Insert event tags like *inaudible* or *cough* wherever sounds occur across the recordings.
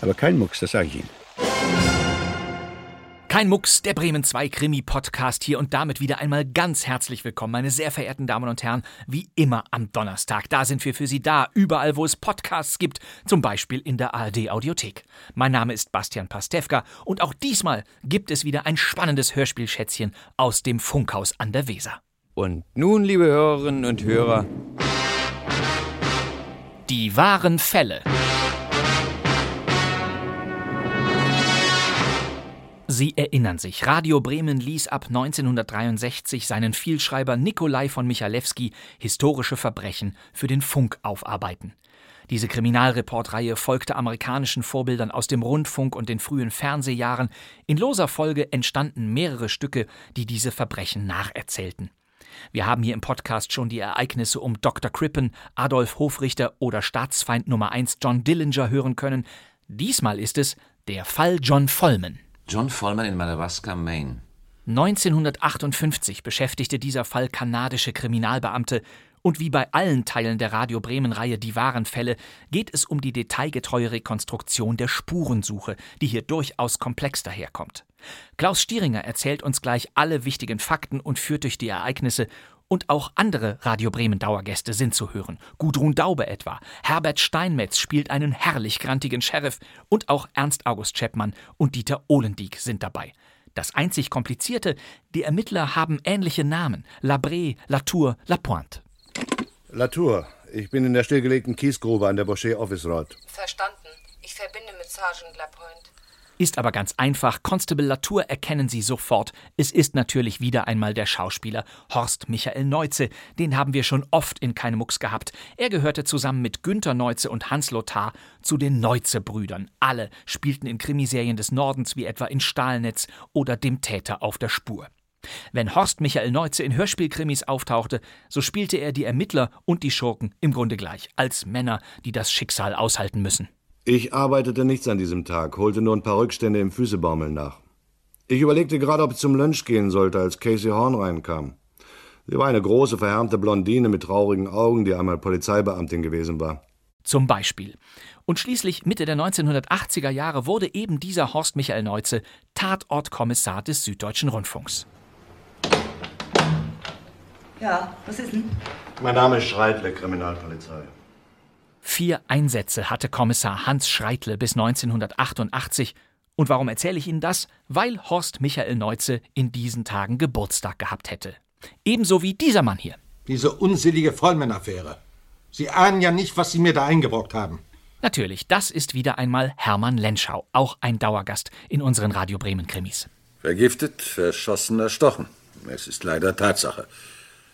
Aber kein Mucks, das sage ich Ihnen. Kein Mucks, der Bremen 2 Krimi-Podcast hier und damit wieder einmal ganz herzlich willkommen, meine sehr verehrten Damen und Herren, wie immer am Donnerstag. Da sind wir für Sie da, überall wo es Podcasts gibt, zum Beispiel in der ARD-Audiothek. Mein Name ist Bastian Pastewka und auch diesmal gibt es wieder ein spannendes Hörspielschätzchen aus dem Funkhaus an der Weser. Und nun, liebe Hörerinnen und Hörer, Die wahren Fälle. Sie erinnern sich, Radio Bremen ließ ab 1963 seinen Vielschreiber Nikolai von Michalewski historische Verbrechen für den Funk aufarbeiten. Diese Kriminalreportreihe folgte amerikanischen Vorbildern aus dem Rundfunk und den frühen Fernsehjahren. In loser Folge entstanden mehrere Stücke, die diese Verbrechen nacherzählten. Wir haben hier im Podcast schon die Ereignisse um Dr. Crippen, Adolf Hofrichter oder Staatsfeind Nummer 1 John Dillinger hören können. Diesmal ist es der Fall John Vollman. John Vollman in Madawaska, Maine. 1958 beschäftigte dieser Fall kanadische Kriminalbeamte und wie bei allen Teilen der Radio Bremen-Reihe Die wahren Fälle geht es um die detailgetreue Rekonstruktion der Spurensuche, die hier durchaus komplex daherkommt. Klaus Stieringer erzählt uns gleich alle wichtigen Fakten und führt durch die Ereignisse und auch andere Radio Bremen Dauergäste sind zu hören. Gudrun Daube etwa. Herbert Steinmetz spielt einen herrlich grantigen Sheriff und auch Ernst August Chapman und Dieter Ohlendieck sind dabei. Das einzig Komplizierte, die Ermittler haben ähnliche Namen. Labré, Latour, Lapointe. Latour. Ich bin in der stillgelegten Kiesgrube an der Boucher Office Road. Verstanden. Ich verbinde mit Sergeant Lapointe. Ist aber ganz einfach. Constable Latour erkennen Sie sofort. Es ist natürlich wieder einmal der Schauspieler Horst Michael Neuze. Den haben wir schon oft in Keine Mucks gehabt. Er gehörte zusammen mit Günter Neuze und Hans Lothar zu den Neuze-Brüdern. Alle spielten in Krimiserien des Nordens wie etwa in Stahlnetz oder Dem Täter auf der Spur. Wenn Horst Michael Neuze in Hörspielkrimis auftauchte, so spielte er die Ermittler und die Schurken im Grunde gleich, als Männer, die das Schicksal aushalten müssen. Ich arbeitete nichts an diesem Tag, holte nur ein paar Rückstände im Füßebaumeln nach. Ich überlegte gerade, ob ich zum Lunch gehen sollte, als Casey Horn reinkam. Sie war eine große, verhärmte Blondine mit traurigen Augen, die einmal Polizeibeamtin gewesen war. Zum Beispiel. Und schließlich Mitte der 1980er Jahre wurde eben dieser Horst Michael Neuze Tatortkommissar des Süddeutschen Rundfunks. Ja, was ist denn? Mein Name ist Schreitle, Kriminalpolizei. Vier Einsätze hatte Kommissar Hans Schreitle bis 1988. Und warum erzähle ich Ihnen das? Weil Horst Michael Neuze in diesen Tagen Geburtstag gehabt hätte. Ebenso wie dieser Mann hier. Diese unselige Vollmänn-Affäre. Sie ahnen ja nicht, was Sie mir da eingebrockt haben. Natürlich, das ist wieder einmal Hermann Lenschau, auch ein Dauergast in unseren Radio Bremen Krimis. Vergiftet, verschossen, erstochen. Es ist leider Tatsache.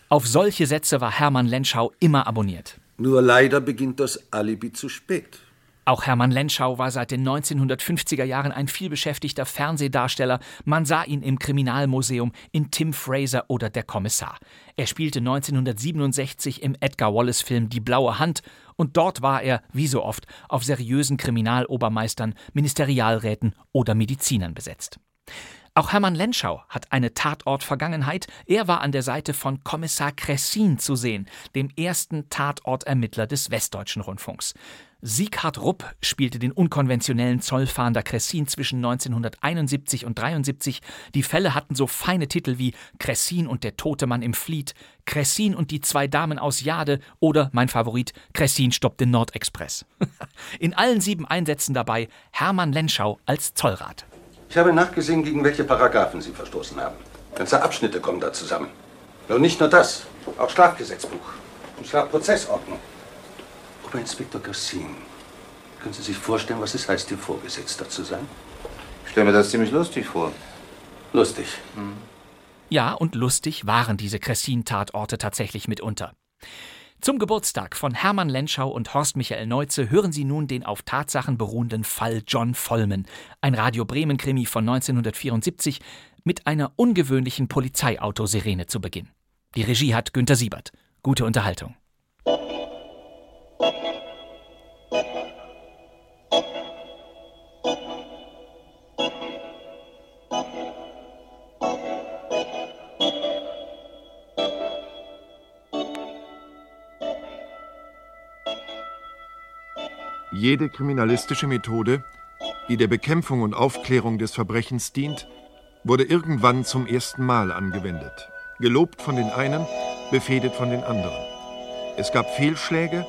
Auf solche Sätze war Hermann Lenschau immer abonniert. Nur leider beginnt das Alibi zu spät. Auch Hermann Lenschau war seit den 1950er Jahren ein vielbeschäftigter Fernsehdarsteller. Man sah ihn im Kriminalmuseum in Tim Fraser oder Der Kommissar. Er spielte 1967 im Edgar Wallace-Film Die blaue Hand und dort war er, wie so oft, auf seriösen Kriminalobermeistern, Ministerialräten oder Medizinern besetzt. Auch Hermann Lenschau hat eine Tatort-Vergangenheit. Er war an der Seite von Kommissar Kressin zu sehen, dem ersten Tatortermittler des Westdeutschen Rundfunks. Sieghard Rupp spielte den unkonventionellen Zollfahnder Kressin zwischen 1971 und 73. Die Fälle hatten so feine Titel wie Kressin und der tote Mann im Fleet, Kressin und die zwei Damen aus Jade oder mein Favorit, Kressin stoppt den Nordexpress. *laughs* In allen sieben Einsätzen dabei Hermann Lenschau als Zollrat. Ich habe nachgesehen, gegen welche Paragraphen Sie verstoßen haben. Ganze Abschnitte kommen da zusammen. Und nicht nur das, auch Strafgesetzbuch und Strafprozessordnung. Oberinspektor Garcin, können Sie sich vorstellen, was es heißt, Ihr Vorgesetzter zu sein? Ich stelle mir das ziemlich lustig vor. Lustig. Ja, und lustig waren diese Kressin-Tatorte tatsächlich mitunter. Zum Geburtstag von Hermann Lenschau und Horst Michael Neuze hören Sie nun den auf Tatsachen beruhenden Fall John Vollmen, ein Radio Bremen Krimi von 1974 mit einer ungewöhnlichen Polizeiautosirene zu Beginn. Die Regie hat Günter Siebert. Gute Unterhaltung. Jede kriminalistische Methode, die der Bekämpfung und Aufklärung des Verbrechens dient, wurde irgendwann zum ersten Mal angewendet. Gelobt von den einen, befehdet von den anderen. Es gab Fehlschläge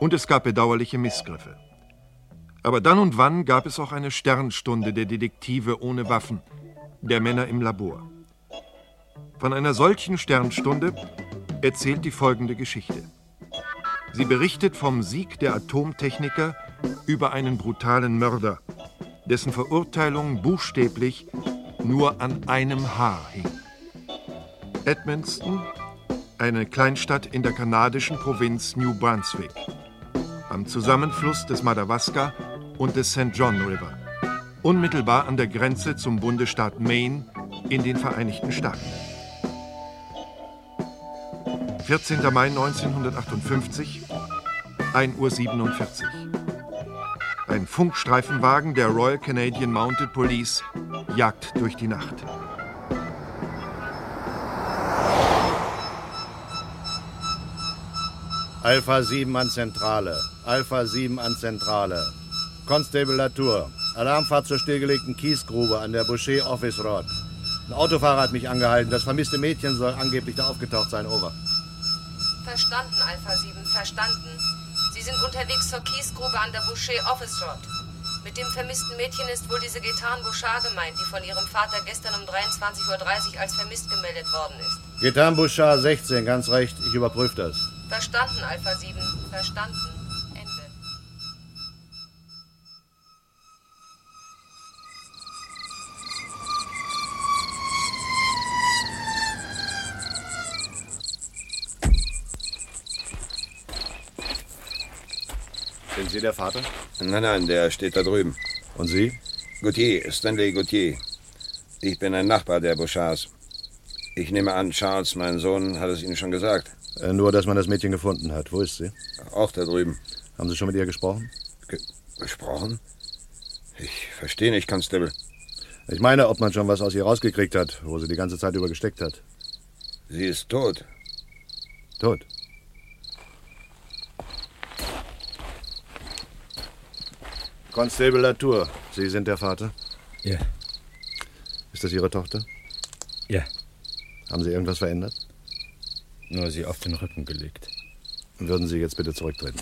und es gab bedauerliche Missgriffe. Aber dann und wann gab es auch eine Sternstunde der Detektive ohne Waffen, der Männer im Labor. Von einer solchen Sternstunde erzählt die folgende Geschichte. Sie berichtet vom Sieg der Atomtechniker über einen brutalen Mörder, dessen Verurteilung buchstäblich nur an einem Haar hing. Edmundston, eine Kleinstadt in der kanadischen Provinz New Brunswick, am Zusammenfluss des Madawaska und des St. John River, unmittelbar an der Grenze zum Bundesstaat Maine in den Vereinigten Staaten. 14. Mai 1958, 1.47 Uhr. Ein Funkstreifenwagen der Royal Canadian Mounted Police jagt durch die Nacht. Alpha 7 an Zentrale. Alpha 7 an Zentrale. Constable Latour. Alarmfahrt zur stillgelegten Kiesgrube an der Boucher Office Road. Ein Autofahrer hat mich angehalten. Das vermisste Mädchen soll angeblich da aufgetaucht sein. Over. Verstanden, Alpha 7, verstanden. Sie sind unterwegs zur Kiesgrube an der Boucher Office Road. Mit dem vermissten Mädchen ist wohl diese Getan Bouchard gemeint, die von ihrem Vater gestern um 23.30 Uhr als vermisst gemeldet worden ist. Getan Bouchard 16, ganz recht. Ich überprüfe das. Verstanden, Alpha 7, verstanden. Sind Sie der Vater? Nein, nein, der steht da drüben. Und Sie? Gauthier, Stanley Gauthier. Ich bin ein Nachbar der Bouchards. Ich nehme an, Charles, mein Sohn, hat es Ihnen schon gesagt. Äh, nur, dass man das Mädchen gefunden hat. Wo ist sie? Auch da drüben. Haben Sie schon mit ihr gesprochen? Ge gesprochen? Ich verstehe nicht, Constable. Ich meine, ob man schon was aus ihr rausgekriegt hat, wo sie die ganze Zeit über gesteckt hat. Sie ist tot. Tot? Constable Latour, Sie sind der Vater? Ja. Ist das Ihre Tochter? Ja. Haben Sie irgendwas verändert? Nur sie auf den Rücken gelegt. Würden Sie jetzt bitte zurücktreten?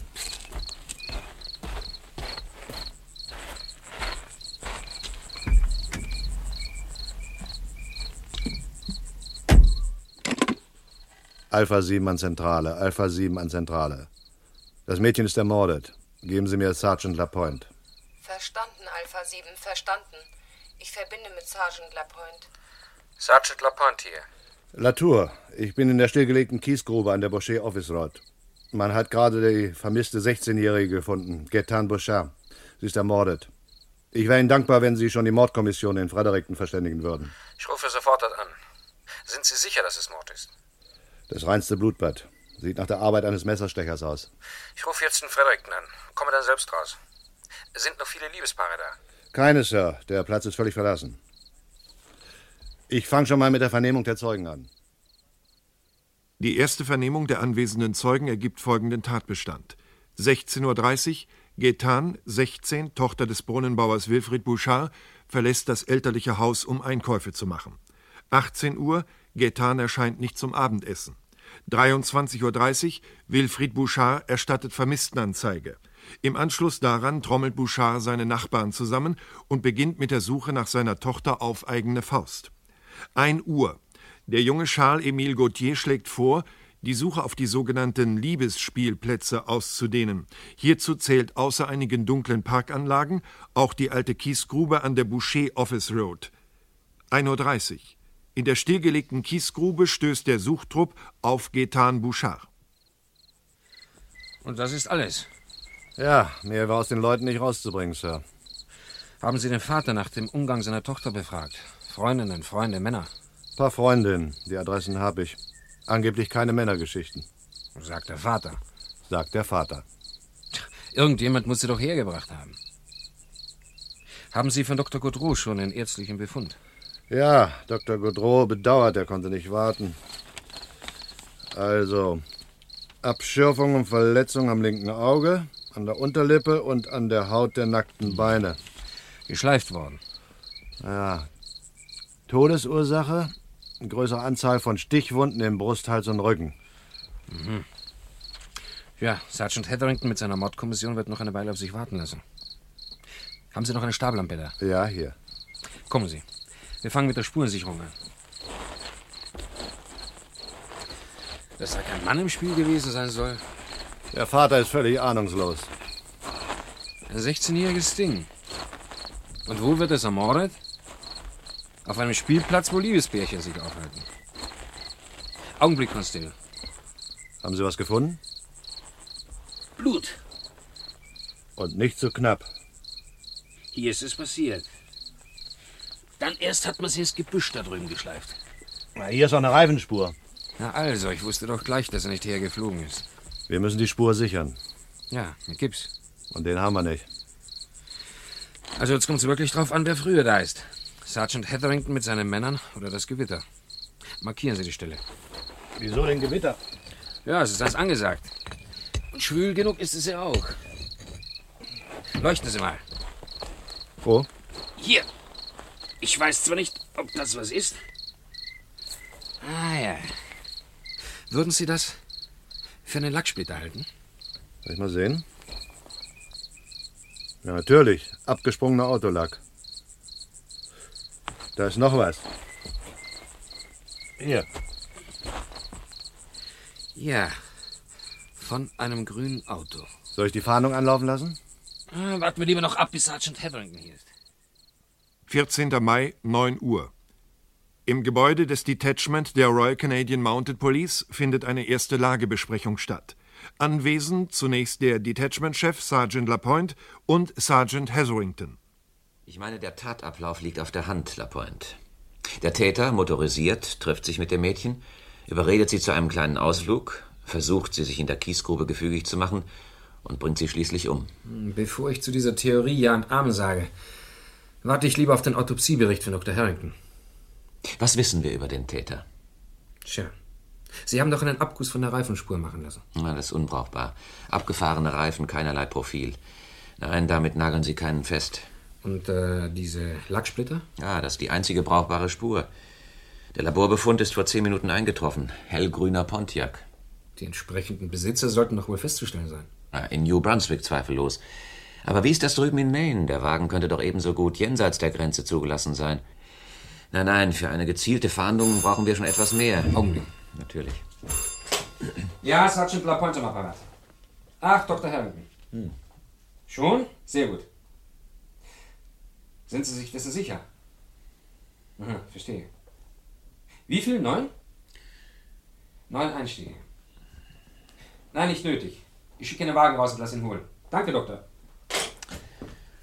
Alpha 7 an Zentrale, Alpha 7 an Zentrale. Das Mädchen ist ermordet. Geben Sie mir Sergeant Lapointe. Verstanden, Alpha 7, verstanden. Ich verbinde mit Sergeant Lapointe. Sergeant Lapointe hier. Latour, ich bin in der stillgelegten Kiesgrube an der Boucher Office Road. Man hat gerade die vermisste 16-Jährige gefunden, Gaetan Bouchard. Sie ist ermordet. Ich wäre Ihnen dankbar, wenn Sie schon die Mordkommission in Fredericton verständigen würden. Ich rufe sofort dort an. Sind Sie sicher, dass es Mord ist? Das reinste Blutbad. Sieht nach der Arbeit eines Messerstechers aus. Ich rufe jetzt in Fredericton an. Komme dann selbst raus. Sind noch viele Liebespaare da? Keine, Sir. Der Platz ist völlig verlassen. Ich fange schon mal mit der Vernehmung der Zeugen an. Die erste Vernehmung der anwesenden Zeugen ergibt folgenden Tatbestand. 16.30 Uhr, Gaetan, 16, Tochter des Brunnenbauers Wilfried Bouchard, verlässt das elterliche Haus, um Einkäufe zu machen. 18 Uhr, Gaetan erscheint nicht zum Abendessen. 23.30 Uhr, Wilfried Bouchard erstattet Vermisstenanzeige. Im Anschluss daran trommelt Bouchard seine Nachbarn zusammen und beginnt mit der Suche nach seiner Tochter auf eigene Faust. 1 Uhr. Der junge Charles-Émile Gauthier schlägt vor, die Suche auf die sogenannten Liebesspielplätze auszudehnen. Hierzu zählt außer einigen dunklen Parkanlagen auch die alte Kiesgrube an der Boucher Office Road. 1.30 Uhr. In der stillgelegten Kiesgrube stößt der Suchtrupp auf Gaetan Bouchard. Und das ist alles. Ja, mehr war aus den Leuten nicht rauszubringen, Sir. Haben Sie den Vater nach dem Umgang seiner Tochter befragt? Freundinnen, Freunde, Männer? Ein paar Freundinnen, die Adressen habe ich. Angeblich keine Männergeschichten. Sagt der Vater. Sagt der Vater. Irgendjemand muss sie doch hergebracht haben. Haben Sie von Dr. Godreau schon den ärztlichen Befund? Ja, Dr. Godreau bedauert, er konnte nicht warten. Also, Abschürfung und Verletzung am linken Auge, an der Unterlippe und an der Haut der nackten Beine. Geschleift worden. Ja. Todesursache? Eine größere Anzahl von Stichwunden im Brust, Hals und Rücken. Mhm. Ja, Sergeant Hetherington mit seiner Mordkommission wird noch eine Weile auf sich warten lassen. Haben Sie noch eine Stablampe da? Ja, hier. Kommen Sie. Wir fangen mit der Spurensicherung an. Dass da kein Mann im Spiel gewesen sein soll. Der Vater ist völlig ahnungslos. Ein 16-jähriges Ding. Und wo wird es ermordet? Auf einem Spielplatz, wo Liebesbärchen sich aufhalten. Augenblick, Constable. Haben Sie was gefunden? Blut. Und nicht so knapp. Hier ist es passiert. Dann erst hat man sie ins Gebüsch da drüben geschleift. Na, hier ist auch eine Reifenspur. Na also, ich wusste doch gleich, dass er nicht hergeflogen ist. Wir müssen die Spur sichern. Ja, mit Gips. Und den haben wir nicht. Also jetzt kommt es wirklich drauf an, wer früher da ist. Sergeant Hetherington mit seinen Männern oder das Gewitter. Markieren Sie die Stelle. Wieso denn Gewitter? Ja, es ist das angesagt. Und schwül genug ist es ja auch. Leuchten Sie mal. Wo? Hier. Ich weiß zwar nicht, ob das was ist. Ah ja. Würden Sie das für einen Lacksplitter halten? Soll ich mal sehen? Ja, natürlich. Abgesprungener Autolack. Da ist noch was. Hier. Ja. Von einem grünen Auto. Soll ich die Fahndung anlaufen lassen? Ah, warten wir lieber noch ab, bis Sergeant Hetherington hier ist. 14. Mai, 9 Uhr. Im Gebäude des Detachment der Royal Canadian Mounted Police findet eine erste Lagebesprechung statt. Anwesend zunächst der Detachmentchef Sergeant Lapointe und Sergeant Hetherington. Ich meine, der Tatablauf liegt auf der Hand, Lapointe. Der Täter, motorisiert, trifft sich mit dem Mädchen, überredet sie zu einem kleinen Ausflug, versucht sie sich in der Kiesgrube gefügig zu machen und bringt sie schließlich um. Bevor ich zu dieser Theorie Ja und Amen sage, warte ich lieber auf den Autopsiebericht von Dr. Harrington. Was wissen wir über den Täter? Tja. Sie haben doch einen Abguss von der Reifenspur machen lassen. Na, das ist unbrauchbar. Abgefahrene Reifen, keinerlei Profil. Nein, damit nageln Sie keinen fest. Und äh, diese Lacksplitter? Ja, das ist die einzige brauchbare Spur. Der Laborbefund ist vor zehn Minuten eingetroffen. Hellgrüner Pontiac. Die entsprechenden Besitzer sollten doch wohl festzustellen sein. Ja, in New Brunswick zweifellos. Aber wie ist das drüben in Maine? Der Wagen könnte doch ebenso gut jenseits der Grenze zugelassen sein. Nein, nein, für eine gezielte Fahndung brauchen wir schon etwas mehr. Augenblick. Natürlich. Ja, Sergeant Lapointe am Apparat. Ach, Dr. Harrington. Hm. Schon? Sehr gut. Sind Sie sich dessen sicher? Aha, verstehe. Wie viel? Neun? Neun Einstiege. Nein, nicht nötig. Ich schicke einen Wagen raus und lass ihn holen. Danke, Doktor.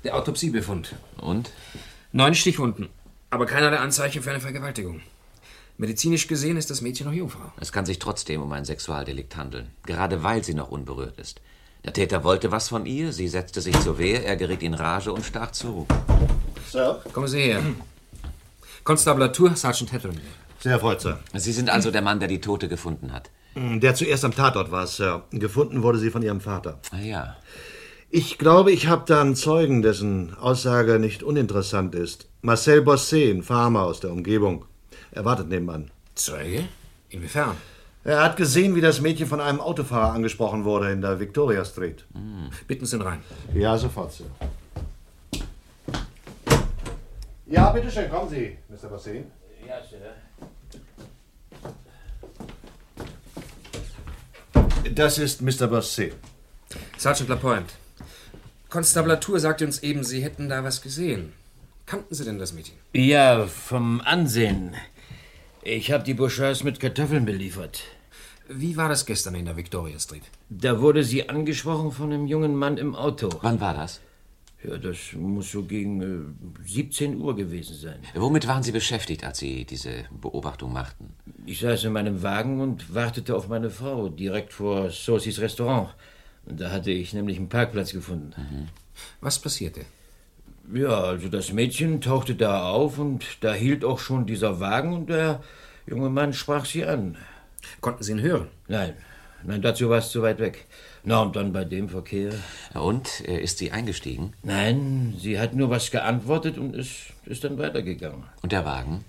Der Autopsiebefund. Und? Neun Stichwunden, aber keinerlei Anzeichen für eine Vergewaltigung. Medizinisch gesehen ist das Mädchen noch Jungfrau. Es kann sich trotzdem um ein Sexualdelikt handeln, gerade weil sie noch unberührt ist. Der Täter wollte was von ihr, sie setzte sich zur Wehr, er geriet in Rage und stach zu. Sir? Kommen Sie her. Konstablatur, Sergeant Hetherington. Sehr erfreut, Sir. Sie sind also der Mann, der die Tote gefunden hat. Der zuerst am Tatort war, Sir. Gefunden wurde sie von ihrem Vater. Ah ja. Ich glaube, ich habe da einen Zeugen, dessen Aussage nicht uninteressant ist. Marcel Bosset, ein Farmer aus der Umgebung. Er wartet nebenan. Zeuge? Inwiefern? Er hat gesehen, wie das Mädchen von einem Autofahrer angesprochen wurde in der Victoria Street. Hm. Bitten Sie ihn rein. Ja, sofort, Sir. Ja, bitteschön, kommen Sie, Mr. Bosset. Ja, Sir. Das ist Mr. Bosset. Sergeant Lapointe. Konstablatur sagte uns eben, Sie hätten da was gesehen. Kannten Sie denn das Mädchen? Ja, vom Ansehen. Ich habe die Bouchards mit Kartoffeln beliefert. Wie war das gestern in der Victoria Street? Da wurde sie angesprochen von einem jungen Mann im Auto. Wann war das? Ja, das muss so gegen äh, 17 Uhr gewesen sein. Womit waren Sie beschäftigt, als Sie diese Beobachtung machten? Ich saß in meinem Wagen und wartete auf meine Frau direkt vor Saucys Restaurant. Da hatte ich nämlich einen Parkplatz gefunden. Mhm. Was passierte? Ja, also das Mädchen tauchte da auf und da hielt auch schon dieser Wagen und der junge Mann sprach sie an. Konnten Sie ihn hören? Nein, nein, dazu war es zu weit weg. Na, und dann bei dem Verkehr. Und äh, ist sie eingestiegen? Nein, sie hat nur was geantwortet und ist, ist dann weitergegangen. Und der Wagen?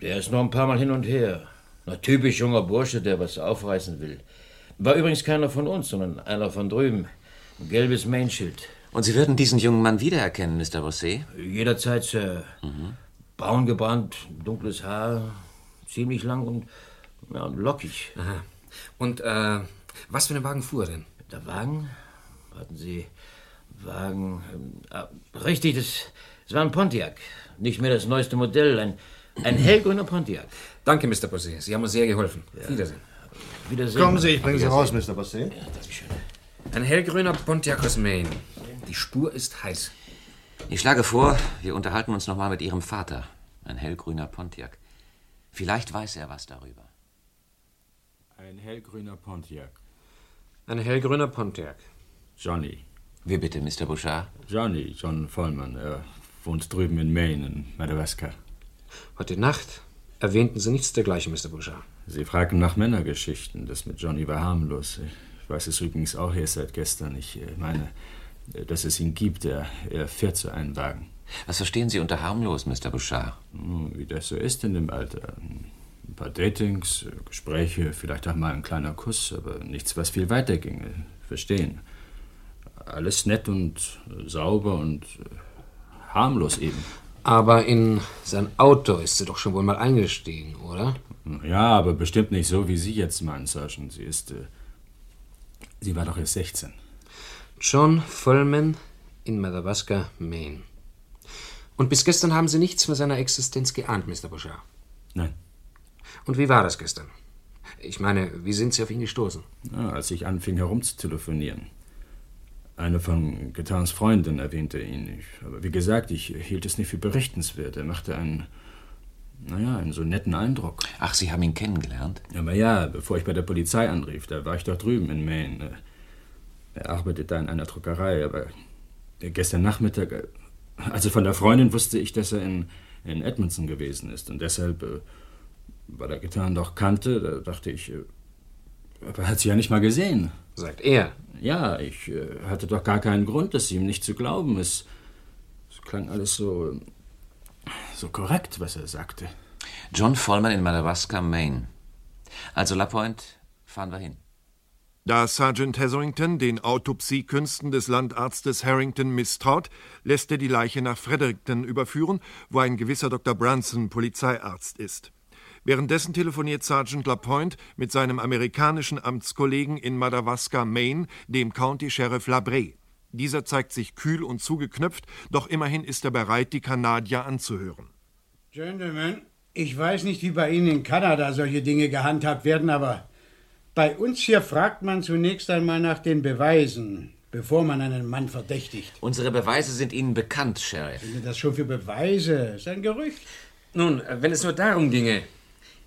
Der ist noch ein paar Mal hin und her. Na, typisch junger Bursche, der was aufreißen will. War übrigens keiner von uns, sondern einer von drüben. Ein gelbes Mainschild. Und Sie würden diesen jungen Mann wiedererkennen, Mr. Rosé? Jederzeit, Sir. Mhm. Braun gebrannt, dunkles Haar, ziemlich lang und, ja, und lockig. Aha. Und äh, was für ein Wagen fuhr er denn? Der Wagen? Warten Sie. Wagen. Ah, richtig, das, das war ein Pontiac. Nicht mehr das neueste Modell. Ein, ein hellgrüner Pontiac. Danke, Mr. Bossé. Sie haben uns sehr geholfen. Ja. Wiedersehen. Wiedersehen. Kommen Sie, ich bringe Sie raus, Mr. Bossé. Ja, Dankeschön. Ein hellgrüner Pontiac aus Maine. Die Spur ist heiß. Ich schlage vor, wir unterhalten uns noch mal mit Ihrem Vater. Ein hellgrüner Pontiac. Vielleicht weiß er was darüber. Ein hellgrüner Pontiac. Ein hellgrüner Pontiac. Johnny. Wie bitte, Mr. Bouchard? Johnny, John Vollmann. Er wohnt drüben in Maine, in Madawaska. Heute Nacht erwähnten Sie nichts dergleichen, Mr. Bouchard. Sie fragen nach Männergeschichten. Das mit Johnny war harmlos. Ich weiß es übrigens auch erst seit gestern. Ich meine, dass es ihn gibt. Er, er fährt so einen Wagen. Was verstehen Sie unter harmlos, Mr. Bouchard? Wie das so ist in dem Alter. Ein paar Datings, Gespräche, vielleicht auch mal ein kleiner Kuss, aber nichts, was viel weiter ginge. Verstehen. Alles nett und sauber und harmlos eben. Aber in sein Auto ist sie doch schon wohl mal eingestiegen, oder? Ja, aber bestimmt nicht so, wie Sie jetzt meinen, Sergeant. Sie ist. Äh, sie war doch erst 16. John Vollman in Madawaska, Maine. Und bis gestern haben Sie nichts von seiner Existenz geahnt, Mr. Bouchard? Nein. Und wie war das gestern? Ich meine, wie sind Sie auf ihn gestoßen? Ja, als ich anfing herumzutelefonieren. Eine von Getans Freundinnen erwähnte ihn. Ich, aber wie gesagt, ich hielt es nicht für berichtenswert. Er machte einen, naja, einen so netten Eindruck. Ach, Sie haben ihn kennengelernt? Aber ja, bevor ich bei der Polizei anrief, da war ich doch drüben in Maine. Er arbeitet da in einer Druckerei, aber gestern Nachmittag, also von der Freundin wusste ich, dass er in, in Edmondson gewesen ist. Und deshalb, äh, weil er Gitarren doch kannte, da dachte ich, äh, aber er hat sie ja nicht mal gesehen. Sagt er? Ja, ich äh, hatte doch gar keinen Grund, das ihm nicht zu glauben. Es, es klang alles so, so korrekt, was er sagte. John Vollman in Madawaska, Maine. Also, Lapointe, fahren wir hin. Da Sergeant Hetherington den Autopsiekünsten des Landarztes Harrington misstraut, lässt er die Leiche nach Fredericton überführen, wo ein gewisser Dr. Brunson Polizeiarzt ist. Währenddessen telefoniert Sergeant Lapointe mit seinem amerikanischen Amtskollegen in Madawaska, Maine, dem County Sheriff Labray. Dieser zeigt sich kühl und zugeknöpft, doch immerhin ist er bereit, die Kanadier anzuhören. Gentlemen, ich weiß nicht, wie bei Ihnen in Kanada solche Dinge gehandhabt werden, aber bei uns hier fragt man zunächst einmal nach den Beweisen, bevor man einen Mann verdächtigt. Unsere Beweise sind Ihnen bekannt, Sheriff. Sind das schon für Beweise? Das ist ein Gerücht. Nun, wenn es nur darum ginge,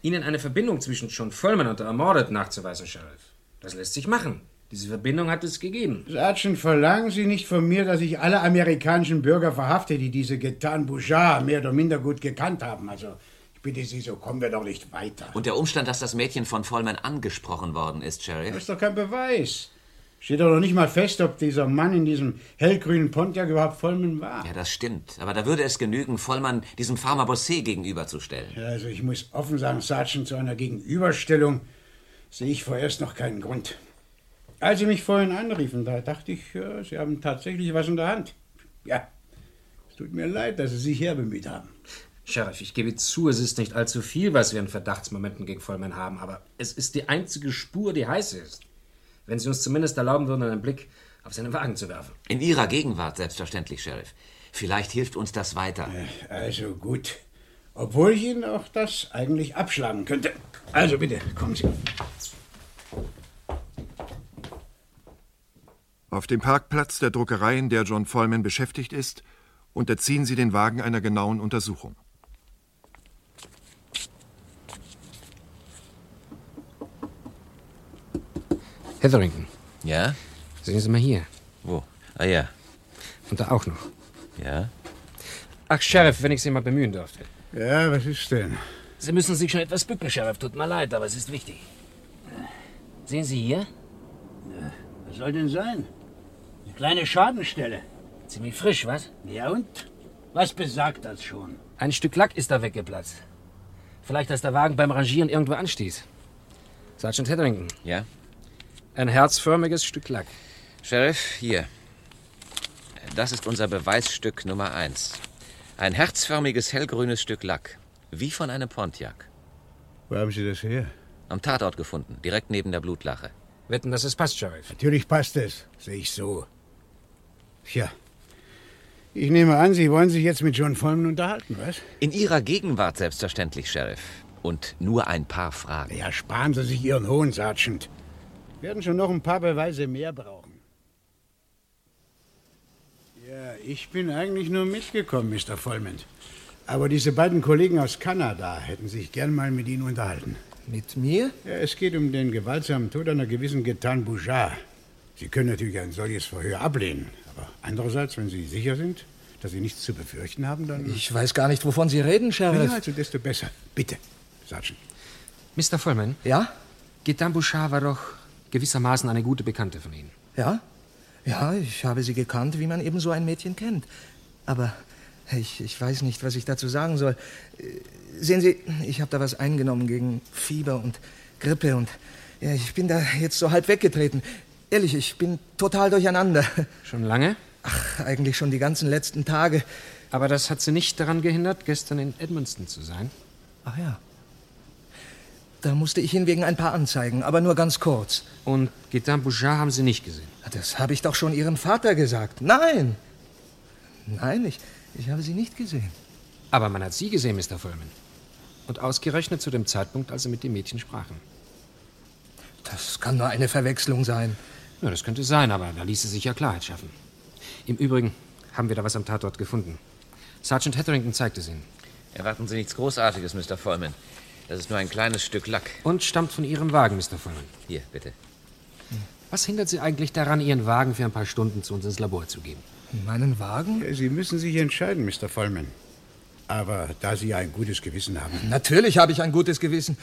Ihnen eine Verbindung zwischen John Vollmann und der Ermordeten nachzuweisen, Sheriff. Das lässt sich machen. Diese Verbindung hat es gegeben. Sergeant, verlangen Sie nicht von mir, dass ich alle amerikanischen Bürger verhafte, die diese Getan Bouchard mehr oder minder gut gekannt haben. Also, bitte Sie, so kommen wir doch nicht weiter. Und der Umstand, dass das Mädchen von Vollmann angesprochen worden ist, Sheriff? Das ist doch kein Beweis. Steht doch noch nicht mal fest, ob dieser Mann in diesem hellgrünen Pontiac überhaupt Vollmann war. Ja, das stimmt. Aber da würde es genügen, Vollmann diesem Farmer Bossé gegenüberzustellen. Ja, also ich muss offen sagen, Sergeant, zu einer Gegenüberstellung sehe ich vorerst noch keinen Grund. Als Sie mich vorhin anriefen, da dachte ich, ja, Sie haben tatsächlich was in der Hand. Ja, es tut mir leid, dass Sie sich herbemüht haben. Sheriff, ich gebe zu, es ist nicht allzu viel, was wir in Verdachtsmomenten gegen Vollmann haben, aber es ist die einzige Spur, die heiß ist wenn Sie uns zumindest erlauben würden, einen Blick auf seinen Wagen zu werfen. In Ihrer Gegenwart, selbstverständlich, Sheriff. Vielleicht hilft uns das weiter. Äh, also gut. Obwohl ich Ihnen auch das eigentlich abschlagen könnte. Also bitte, kommen Sie. Auf dem Parkplatz der Druckerei, in der John Vollman beschäftigt ist, unterziehen sie den Wagen einer genauen Untersuchung. Hetherington. Ja? Sehen Sie mal hier. Wo? Ah ja. Und da auch noch. Ja? Ach, Sheriff, wenn ich Sie mal bemühen dürfte. Ja, was ist denn? Sie müssen sich schon etwas bücken, Sheriff. Tut mir leid, aber es ist wichtig. Sehen Sie hier? Was soll denn sein? Eine kleine Schadenstelle. Ziemlich frisch, was? Ja und? Was besagt das schon? Ein Stück Lack ist da weggeplatzt. Vielleicht, dass der Wagen beim Rangieren irgendwo anstieß. Sergeant Hetherington. Ja? Ein herzförmiges Stück Lack. Sheriff, hier. Das ist unser Beweisstück Nummer eins. Ein herzförmiges hellgrünes Stück Lack. Wie von einem Pontiac. Wo haben Sie das her? Am Tatort gefunden, direkt neben der Blutlache. Wetten, dass es passt, Sheriff. Natürlich passt es. Sehe ich so. Tja. Ich nehme an, Sie wollen sich jetzt mit John Foreman unterhalten, was? In Ihrer Gegenwart selbstverständlich, Sheriff. Und nur ein paar Fragen. Ja, sparen Sie sich Ihren Hohn, Sergeant. Wir werden schon noch ein paar Beweise mehr brauchen. Ja, ich bin eigentlich nur mitgekommen, Mr. Vollmond. Aber diese beiden Kollegen aus Kanada hätten sich gern mal mit Ihnen unterhalten. Mit mir? Ja, es geht um den gewaltsamen Tod einer gewissen Getan Bouchard. Sie können natürlich ein solches Verhör ablehnen. Aber andererseits, wenn Sie sicher sind, dass Sie nichts zu befürchten haben, dann... Ich weiß gar nicht, wovon Sie reden, Sheriff. Ja, also desto besser. Bitte, Sergeant. Mr. Vollman? Ja? Getan Bouchard war doch gewissermaßen eine gute Bekannte von Ihnen. Ja? Ja, ich habe sie gekannt, wie man eben so ein Mädchen kennt. Aber ich, ich weiß nicht, was ich dazu sagen soll. Sehen Sie, ich habe da was eingenommen gegen Fieber und Grippe und ja, ich bin da jetzt so halb weggetreten. Ehrlich, ich bin total durcheinander. Schon lange? Ach, eigentlich schon die ganzen letzten Tage. Aber das hat Sie nicht daran gehindert, gestern in Edmundston zu sein? Ach ja. Da musste ich hin wegen ein paar Anzeigen, aber nur ganz kurz. Und Gitan Bouchard haben Sie nicht gesehen? Das habe ich doch schon Ihrem Vater gesagt. Nein! Nein, ich, ich habe sie nicht gesehen. Aber man hat Sie gesehen, Mr. Vollman. Und ausgerechnet zu dem Zeitpunkt, als Sie mit dem Mädchen sprachen. Das kann nur eine Verwechslung sein. Ja, das könnte sein, aber da ließe sich ja Klarheit schaffen. Im Übrigen haben wir da was am Tatort gefunden. Sergeant Hetherington zeigt es Ihnen. Erwarten Sie nichts Großartiges, Mr. Vollman. Das ist nur ein kleines Stück Lack. Und stammt von Ihrem Wagen, Mr. Vollman. Hier, bitte. Was hindert Sie eigentlich daran, Ihren Wagen für ein paar Stunden zu uns ins Labor zu geben? Meinen Wagen? Sie müssen sich entscheiden, Mr. Vollman. Aber da Sie ja ein gutes Gewissen haben. Natürlich habe ich ein gutes Gewissen.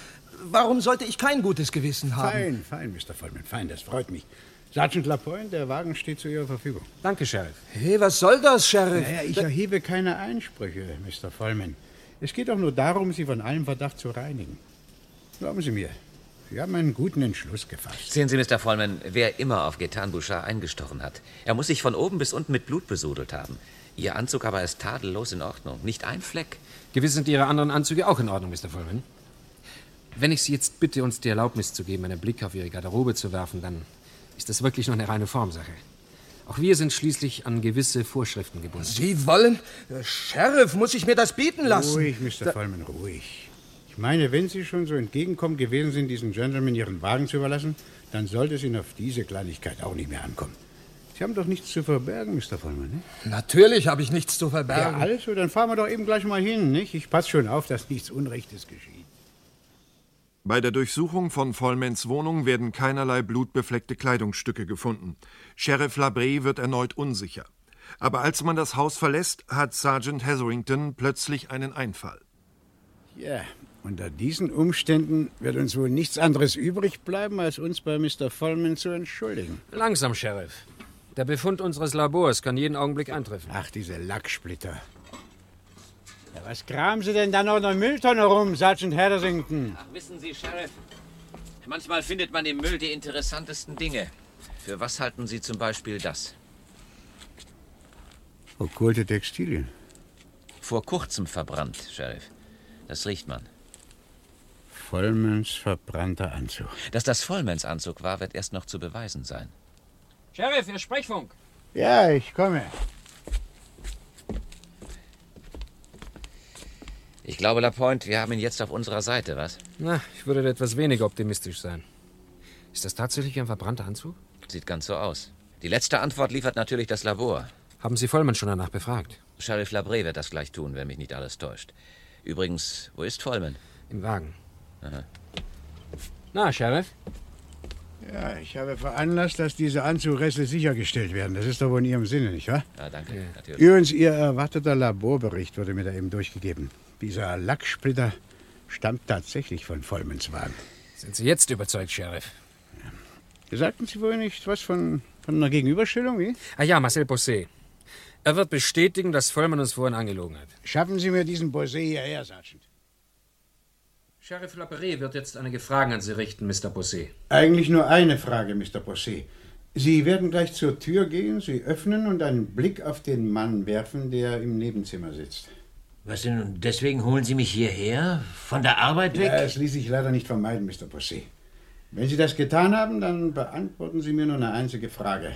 Warum sollte ich kein gutes Gewissen haben? Fein, fein, Mr. Vollman, fein, das freut mich. Sergeant Lapointe, der Wagen steht zu Ihrer Verfügung. Danke, Sheriff. Hey, was soll das, Sheriff? Naja, ich erhebe keine Einsprüche, Mr. Vollman. Es geht doch nur darum, Sie von allem Verdacht zu reinigen. Glauben Sie mir, Sie haben einen guten Entschluss gefasst. Sehen Sie, Mr. Vollman, wer immer auf Getan Bouchard eingestochen hat, er muss sich von oben bis unten mit Blut besudelt haben. Ihr Anzug aber ist tadellos in Ordnung. Nicht ein Fleck. Gewiss sind Ihre anderen Anzüge auch in Ordnung, Mr. Vollman. Wenn ich Sie jetzt bitte, uns die Erlaubnis zu geben, einen Blick auf Ihre Garderobe zu werfen, dann ist das wirklich noch eine reine Formsache. Auch wir sind schließlich an gewisse Vorschriften gebunden. Sie wollen? Sheriff, muss ich mir das bieten lassen? Ruhig, Mr. Da Vollman, ruhig. Ich meine, wenn Sie schon so entgegenkommen gewesen sind, diesen Gentleman Ihren Wagen zu überlassen, dann sollte es Ihnen auf diese Kleinigkeit auch nicht mehr ankommen. Sie haben doch nichts zu verbergen, Mr. Vollmann, ne? Natürlich habe ich nichts zu verbergen. Ja, also, dann fahren wir doch eben gleich mal hin, nicht? Ich passe schon auf, dass nichts Unrechtes geschieht. Bei der Durchsuchung von Vollmans Wohnung werden keinerlei blutbefleckte Kleidungsstücke gefunden. Sheriff Labré wird erneut unsicher. Aber als man das Haus verlässt, hat Sergeant Hetherington plötzlich einen Einfall. Ja, unter diesen Umständen wird uns wohl nichts anderes übrig bleiben, als uns bei Mr. Vollman zu entschuldigen. Langsam, Sheriff. Der Befund unseres Labors kann jeden Augenblick eintreffen. Ach, diese Lacksplitter. Ja, was kramen Sie denn da noch in der Mülltonne rum, Sergeant Hetherington? Ach, wissen Sie, Sheriff, manchmal findet man im Müll die interessantesten Dinge. Für was halten Sie zum Beispiel das? Okkulte Textilien. Vor kurzem verbrannt, Sheriff. Das riecht man. Vollmans verbrannter Anzug. Dass das Vollmans Anzug war, wird erst noch zu beweisen sein. Sheriff, Ihr Sprechfunk. Ja, ich komme. Ich glaube, Lapointe, wir haben ihn jetzt auf unserer Seite, was? Na, ich würde etwas weniger optimistisch sein. Ist das tatsächlich ein verbrannter Anzug? Sieht ganz so aus. Die letzte Antwort liefert natürlich das Labor. Haben Sie Vollmann schon danach befragt? Sheriff Labré wird das gleich tun, wenn mich nicht alles täuscht. Übrigens, wo ist Vollmann? Im Wagen. Aha. Na, Sheriff? Ja, ich habe veranlasst, dass diese Anzugreste sichergestellt werden. Das ist doch wohl in Ihrem Sinne, nicht wahr? Ja, danke. Natürlich. Übrigens, Ihr erwarteter Laborbericht wurde mir da eben durchgegeben. Dieser Lacksplitter stammt tatsächlich von Vollmens Wagen. Sind Sie jetzt überzeugt, Sheriff? Sagten Sie wohl nicht was von, von einer Gegenüberstellung, wie? Ah ja, Marcel Bossé. Er wird bestätigen, dass Vollmann uns vorhin angelogen hat. Schaffen Sie mir diesen Bossé hierher, Sergeant. Sheriff Laperé wird jetzt einige Fragen an Sie richten, Mr. Bossé. Eigentlich nur eine Frage, Mr. Bossé. Sie werden gleich zur Tür gehen, sie öffnen und einen Blick auf den Mann werfen, der im Nebenzimmer sitzt. Was denn? Und deswegen holen Sie mich hierher? Von der Arbeit weg? Ja, es ließ sich leider nicht vermeiden, Mr. Bossé. Wenn Sie das getan haben, dann beantworten Sie mir nur eine einzige Frage.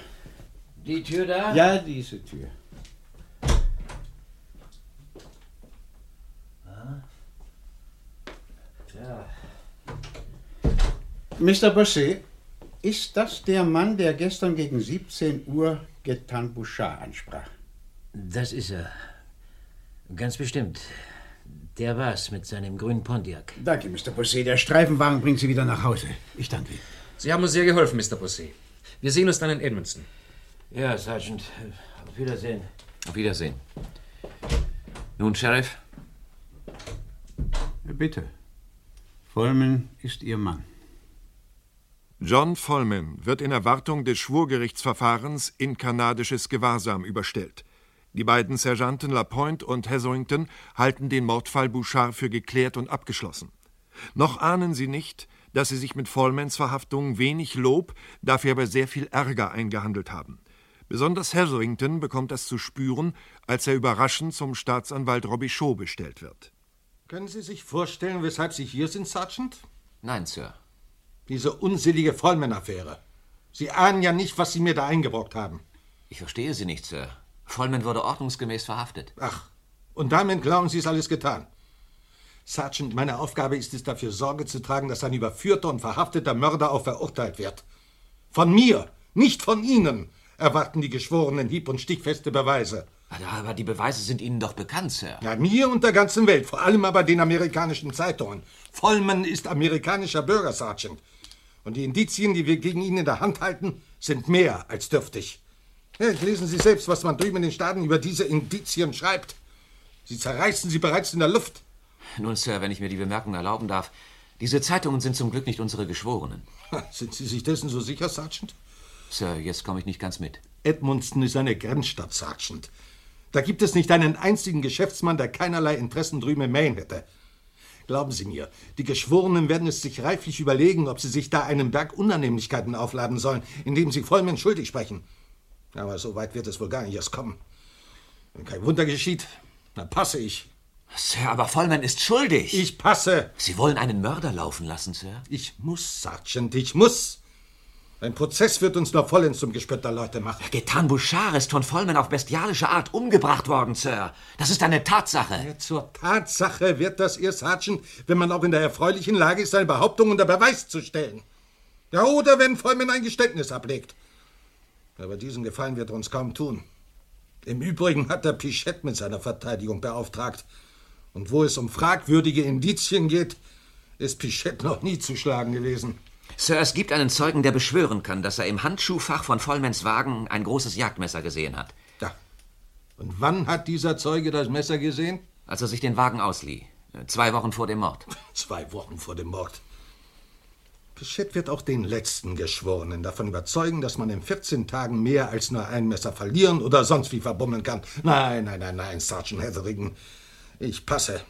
Die Tür da? Ja, diese Tür. Ja. Mr. Bossé, ist das der Mann, der gestern gegen 17 Uhr Getan Bouchard ansprach? Das ist er. Ganz bestimmt. Der war's mit seinem grünen Pontiac. Danke, Mr. Bossé. Der Streifenwagen bringt Sie wieder nach Hause. Ich danke Ihnen. Sie haben uns sehr geholfen, Mr. Bossé. Wir sehen uns dann in Edmonton. Ja, Sergeant. Auf Wiedersehen. Auf Wiedersehen. Nun, Sheriff? Bitte. Vollman ist Ihr Mann. John Vollman wird in Erwartung des Schwurgerichtsverfahrens in kanadisches Gewahrsam überstellt. Die beiden Sergeanten Lapointe und Hetherington halten den Mordfall Bouchard für geklärt und abgeschlossen. Noch ahnen sie nicht, dass sie sich mit Vollmans Verhaftung wenig Lob, dafür aber sehr viel Ärger eingehandelt haben. Besonders Hetherington bekommt das zu spüren, als er überraschend zum Staatsanwalt Robichaud bestellt wird. Können Sie sich vorstellen, weshalb Sie hier sind, Sergeant? Nein, Sir. Diese unselige Vollmann-Affäre. Sie ahnen ja nicht, was Sie mir da eingebrockt haben. Ich verstehe Sie nicht, Sir. Vollmann wurde ordnungsgemäß verhaftet. Ach, und damit glauben Sie, ist alles getan. Sergeant, meine Aufgabe ist es, dafür Sorge zu tragen, dass ein überführter und verhafteter Mörder auch verurteilt wird. Von mir, nicht von Ihnen, erwarten die Geschworenen hieb- und stichfeste Beweise. Aber die Beweise sind Ihnen doch bekannt, Sir. Ja, mir und der ganzen Welt, vor allem aber den amerikanischen Zeitungen. Vollmann ist amerikanischer Bürger, Sergeant. Und die Indizien, die wir gegen ihn in der Hand halten, sind mehr als dürftig. Lesen Sie selbst, was man drüben in den Staaten über diese Indizien schreibt. Sie zerreißen sie bereits in der Luft. Nun, Sir, wenn ich mir die Bemerkung erlauben darf, diese Zeitungen sind zum Glück nicht unsere Geschworenen. Sind Sie sich dessen so sicher, Sergeant? Sir, jetzt komme ich nicht ganz mit. Edmundston ist eine Grenzstadt, Sergeant. Da gibt es nicht einen einzigen Geschäftsmann, der keinerlei Interessen drüben in Maine hätte. Glauben Sie mir, die Geschworenen werden es sich reiflich überlegen, ob sie sich da einen Berg Unannehmlichkeiten aufladen sollen, indem sie Vollmann schuldig sprechen. Aber so weit wird es wohl gar nicht erst kommen. Wenn kein Wunder geschieht, dann passe ich. Sir, aber Vollmann ist schuldig. Ich passe. Sie wollen einen Mörder laufen lassen, Sir? Ich muss, Sergeant, ich muss. Ein Prozess wird uns noch vollends zum Gespött der Leute machen. Getan Bouchard ist von Vollmann auf bestialische Art umgebracht worden, Sir. Das ist eine Tatsache. Ja, zur Tatsache wird das ihr, Sergeant, wenn man auch in der erfreulichen Lage ist, seine Behauptung unter Beweis zu stellen. Ja, oder wenn Vollmann ein Geständnis ablegt. Aber diesen Gefallen wird er uns kaum tun. Im Übrigen hat er Pichette mit seiner Verteidigung beauftragt. Und wo es um fragwürdige Indizien geht, ist Pichette noch nie zu schlagen gewesen. Sir, es gibt einen Zeugen, der beschwören kann, dass er im Handschuhfach von Vollmans Wagen ein großes Jagdmesser gesehen hat. Ja. Und wann hat dieser Zeuge das Messer gesehen? Als er sich den Wagen auslieh. Zwei Wochen vor dem Mord. *laughs* Zwei Wochen vor dem Mord. Pichette wird auch den letzten Geschworenen davon überzeugen, dass man in 14 Tagen mehr als nur ein Messer verlieren oder sonst wie verbummeln kann. Nein, nein, nein, nein, Sergeant Hetherington. Ich passe.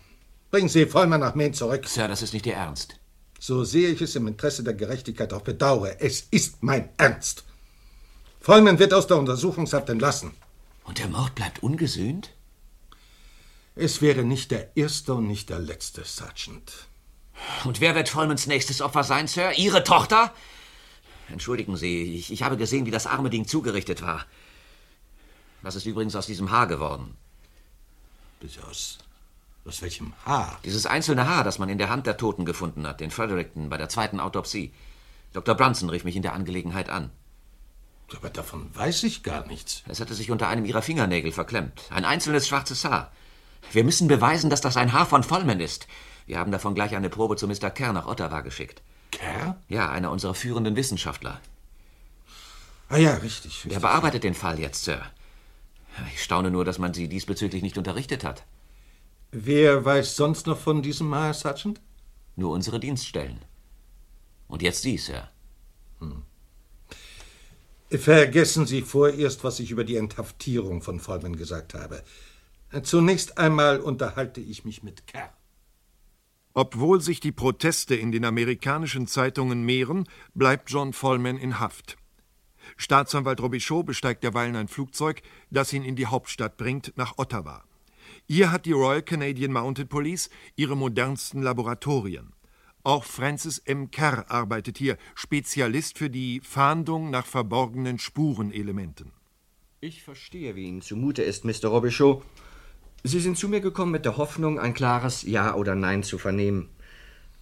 Bringen Sie Vollmann nach Maine zurück. Sir, das ist nicht Ihr Ernst. So sehe ich es im Interesse der Gerechtigkeit auch bedauere. Es ist mein Ernst. Vollmann wird aus der Untersuchungshaft entlassen. Und der Mord bleibt ungesühnt? Es wäre nicht der erste und nicht der letzte, Sergeant. Und wer wird Vollmans nächstes Opfer sein, Sir? Ihre Tochter? Entschuldigen Sie, ich, ich habe gesehen, wie das arme Ding zugerichtet war. Was ist übrigens aus diesem Haar geworden? Bitte aus. Aus welchem Haar? Dieses einzelne Haar, das man in der Hand der Toten gefunden hat, den Fredericton, bei der zweiten Autopsie. Dr. Brunson rief mich in der Angelegenheit an. Aber davon weiß ich gar nichts. Es hatte sich unter einem ihrer Fingernägel verklemmt. Ein einzelnes schwarzes Haar. Wir müssen beweisen, dass das ein Haar von Vollman ist. Wir haben davon gleich eine Probe zu Mr. Kerr nach Ottawa geschickt. Kerr? Ja, einer unserer führenden Wissenschaftler. Ah ja, richtig. richtig. Der bearbeitet den Fall jetzt, Sir. Ich staune nur, dass man Sie diesbezüglich nicht unterrichtet hat. Wer weiß sonst noch von diesem Haar, Sergeant? Nur unsere Dienststellen. Und jetzt Sie, Sir. Hm. Vergessen Sie vorerst, was ich über die Enthaftierung von Vollman gesagt habe. Zunächst einmal unterhalte ich mich mit Kerr. Obwohl sich die Proteste in den amerikanischen Zeitungen mehren, bleibt John Vollman in Haft. Staatsanwalt Robichaud besteigt derweilen ein Flugzeug, das ihn in die Hauptstadt bringt, nach Ottawa. Hier hat die Royal Canadian Mounted Police ihre modernsten Laboratorien. Auch Francis M. Kerr arbeitet hier, Spezialist für die Fahndung nach verborgenen Spurenelementen. Ich verstehe, wie Ihnen zumute ist, Mr. Robichaud. Sie sind zu mir gekommen mit der Hoffnung, ein klares Ja oder Nein zu vernehmen.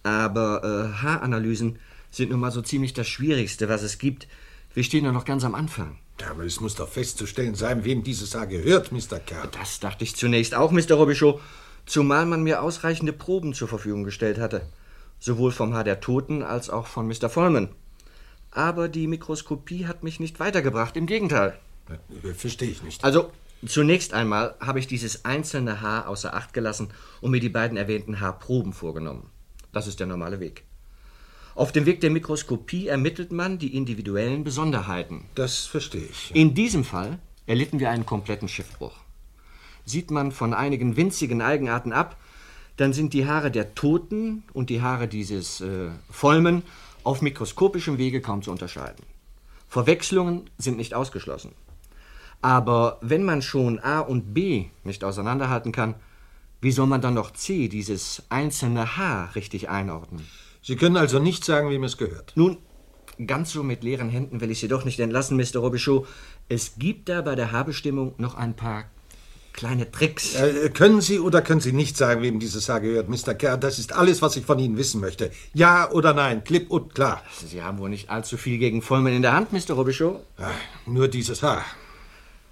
Aber äh, Haaranalysen sind nun mal so ziemlich das Schwierigste, was es gibt. Wir stehen ja noch ganz am Anfang. Ja, aber es muss doch festzustellen sein, wem dieses Haar gehört, Mr. Kerr. Das dachte ich zunächst auch, Mr. Robichaud, zumal man mir ausreichende Proben zur Verfügung gestellt hatte. Sowohl vom Haar der Toten als auch von Mr. Vollman. Aber die Mikroskopie hat mich nicht weitergebracht, im Gegenteil. Verstehe ich nicht. Also, zunächst einmal habe ich dieses einzelne Haar außer Acht gelassen und mir die beiden erwähnten Haarproben vorgenommen. Das ist der normale Weg. Auf dem Weg der Mikroskopie ermittelt man die individuellen Besonderheiten. Das verstehe ich. In diesem Fall erlitten wir einen kompletten Schiffbruch. Sieht man von einigen winzigen Eigenarten ab, dann sind die Haare der Toten und die Haare dieses äh, Vollmen auf mikroskopischem Wege kaum zu unterscheiden. Verwechslungen sind nicht ausgeschlossen. Aber wenn man schon A und B nicht auseinanderhalten kann, wie soll man dann noch C, dieses einzelne Haar, richtig einordnen? Sie können also nicht sagen, wem es gehört. Nun, ganz so mit leeren Händen will ich Sie doch nicht entlassen, Mr. Robichaud. Es gibt da bei der Haarbestimmung noch ein paar kleine Tricks. Äh, können Sie oder können Sie nicht sagen, wem dieses Haar gehört, Mr. Kerr? Das ist alles, was ich von Ihnen wissen möchte. Ja oder nein, klipp und klar. Sie haben wohl nicht allzu viel gegen Vollmann in der Hand, Mr. Robichaud? Ach, nur dieses Haar.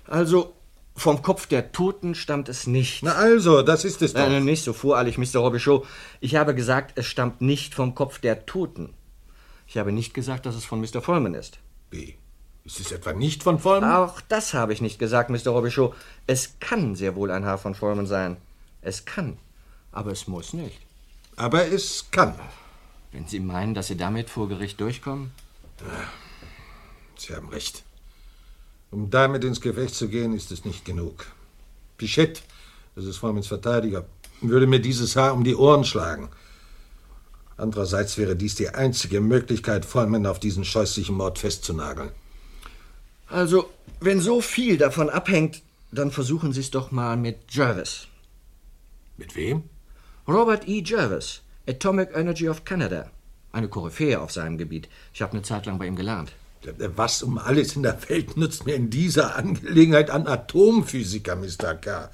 Also, vom Kopf der Toten stammt es nicht. Na also, das ist es doch. Nein, nicht so voreilig, Mr. Robichaud. Ich habe gesagt, es stammt nicht vom Kopf der Toten. Ich habe nicht gesagt, dass es von Mr. Vollman ist. Wie? Ist es etwa nicht von Vollman? Auch das habe ich nicht gesagt, Mr. Robichaud. Es kann sehr wohl ein Haar von Vollman sein. Es kann. Aber es muss nicht. Aber es kann. Wenn Sie meinen, dass Sie damit vor Gericht durchkommen? Sie haben recht. Um damit ins Gefecht zu gehen, ist es nicht genug. Pichette, das ist Vollmans Verteidiger, würde mir dieses Haar um die Ohren schlagen. Andererseits wäre dies die einzige Möglichkeit, Vollmann auf diesen scheußlichen Mord festzunageln. Also, wenn so viel davon abhängt, dann versuchen Sie es doch mal mit Jervis. Mit wem? Robert E. Jervis, Atomic Energy of Canada. Eine Koryphäe auf seinem Gebiet. Ich habe eine Zeit lang bei ihm gelernt. Was um alles in der Welt nützt mir in dieser Angelegenheit an Atomphysiker, Mr. K.?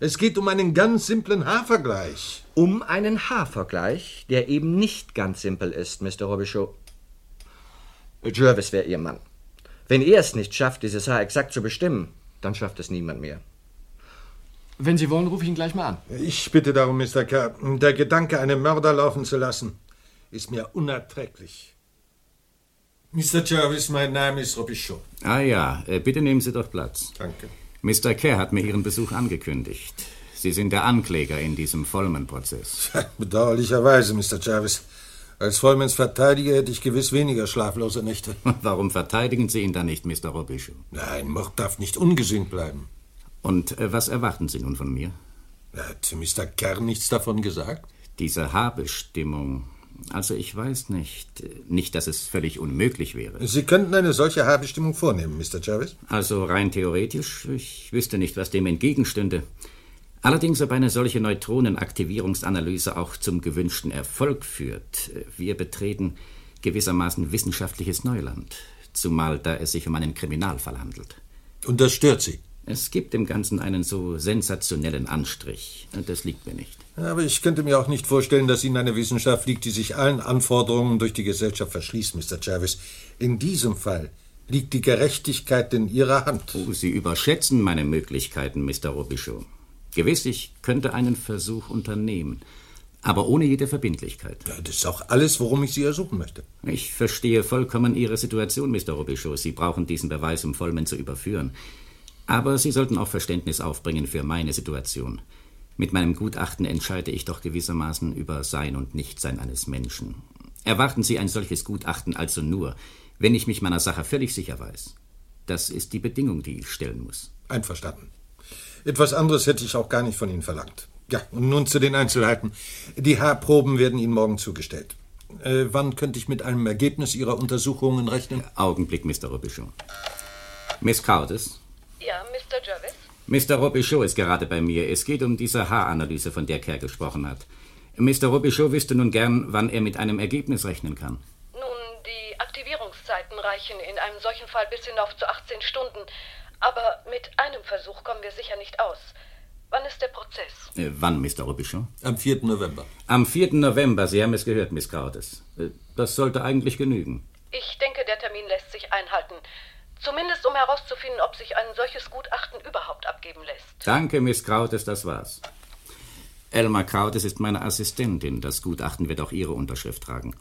Es geht um einen ganz simplen Haarvergleich. Um einen Haarvergleich, der eben nicht ganz simpel ist, Mr. Robichaud. Jervis wäre Ihr Mann. Wenn er es nicht schafft, dieses Haar exakt zu bestimmen, dann schafft es niemand mehr. Wenn Sie wollen, rufe ich ihn gleich mal an. Ich bitte darum, Mr. K. Der Gedanke, einen Mörder laufen zu lassen, ist mir unerträglich. Mr. Jarvis, mein Name ist Robichaud. Ah ja, äh, bitte nehmen Sie doch Platz. Danke. Mr. Kerr hat mir Ihren Besuch angekündigt. Sie sind der Ankläger in diesem Vollman-Prozess. Bedauerlicherweise, Mr. Jarvis. Als Vollmans Verteidiger hätte ich gewiss weniger schlaflose Nächte. *laughs* Warum verteidigen Sie ihn dann nicht, Mr. Robichaud? Nein, Mord darf nicht ungesühnt bleiben. Und äh, was erwarten Sie nun von mir? Hat Mr. Kerr nichts davon gesagt? Diese Haarbestimmung. Also ich weiß nicht. Nicht, dass es völlig unmöglich wäre. Sie könnten eine solche Haarbestimmung vornehmen, Mr. Jarvis? Also rein theoretisch, ich wüsste nicht, was dem entgegenstünde. Allerdings, ob eine solche Neutronenaktivierungsanalyse auch zum gewünschten Erfolg führt. Wir betreten gewissermaßen wissenschaftliches Neuland, zumal da es sich um einen Kriminalfall handelt. Und das stört Sie? Es gibt dem Ganzen einen so sensationellen Anstrich. Das liegt mir nicht. Aber ich könnte mir auch nicht vorstellen, dass Ihnen eine Wissenschaft liegt, die sich allen Anforderungen durch die Gesellschaft verschließt, Mr. Jarvis. In diesem Fall liegt die Gerechtigkeit in Ihrer Hand. Oh, Sie überschätzen meine Möglichkeiten, Mr. Robichaud. Gewiss, ich könnte einen Versuch unternehmen, aber ohne jede Verbindlichkeit. Ja, das ist auch alles, worum ich Sie ersuchen möchte. Ich verstehe vollkommen Ihre Situation, Mr. Robichaud. Sie brauchen diesen Beweis, um Vollmen zu überführen. Aber Sie sollten auch Verständnis aufbringen für meine Situation. Mit meinem Gutachten entscheide ich doch gewissermaßen über Sein und Nichtsein eines Menschen. Erwarten Sie ein solches Gutachten also nur, wenn ich mich meiner Sache völlig sicher weiß. Das ist die Bedingung, die ich stellen muss. Einverstanden. Etwas anderes hätte ich auch gar nicht von Ihnen verlangt. Ja, und nun zu den Einzelheiten. Die Haarproben werden Ihnen morgen zugestellt. Äh, wann könnte ich mit einem Ergebnis Ihrer Untersuchungen rechnen? Augenblick, Mr. Robichaud. Miss Countess? Ja, Mr. Jervis? Mr. Robichaud ist gerade bei mir. Es geht um diese Haaranalyse, von der Kerr gesprochen hat. Mr. Robichaud wüsste nun gern, wann er mit einem Ergebnis rechnen kann. Nun, die Aktivierungszeiten reichen in einem solchen Fall bis hinauf zu 18 Stunden. Aber mit einem Versuch kommen wir sicher nicht aus. Wann ist der Prozess? Äh, wann, Mr. Robichaud? Am 4. November. Am 4. November, Sie haben es gehört, Miss Countess. Äh, das sollte eigentlich genügen. Ich denke, der Termin lässt sich einhalten. Zumindest um herauszufinden, ob sich ein solches Gutachten überhaupt abgeben lässt. Danke, Miss Krautes, das war's. Elmar Krautes ist meine Assistentin. Das Gutachten wird auch Ihre Unterschrift tragen.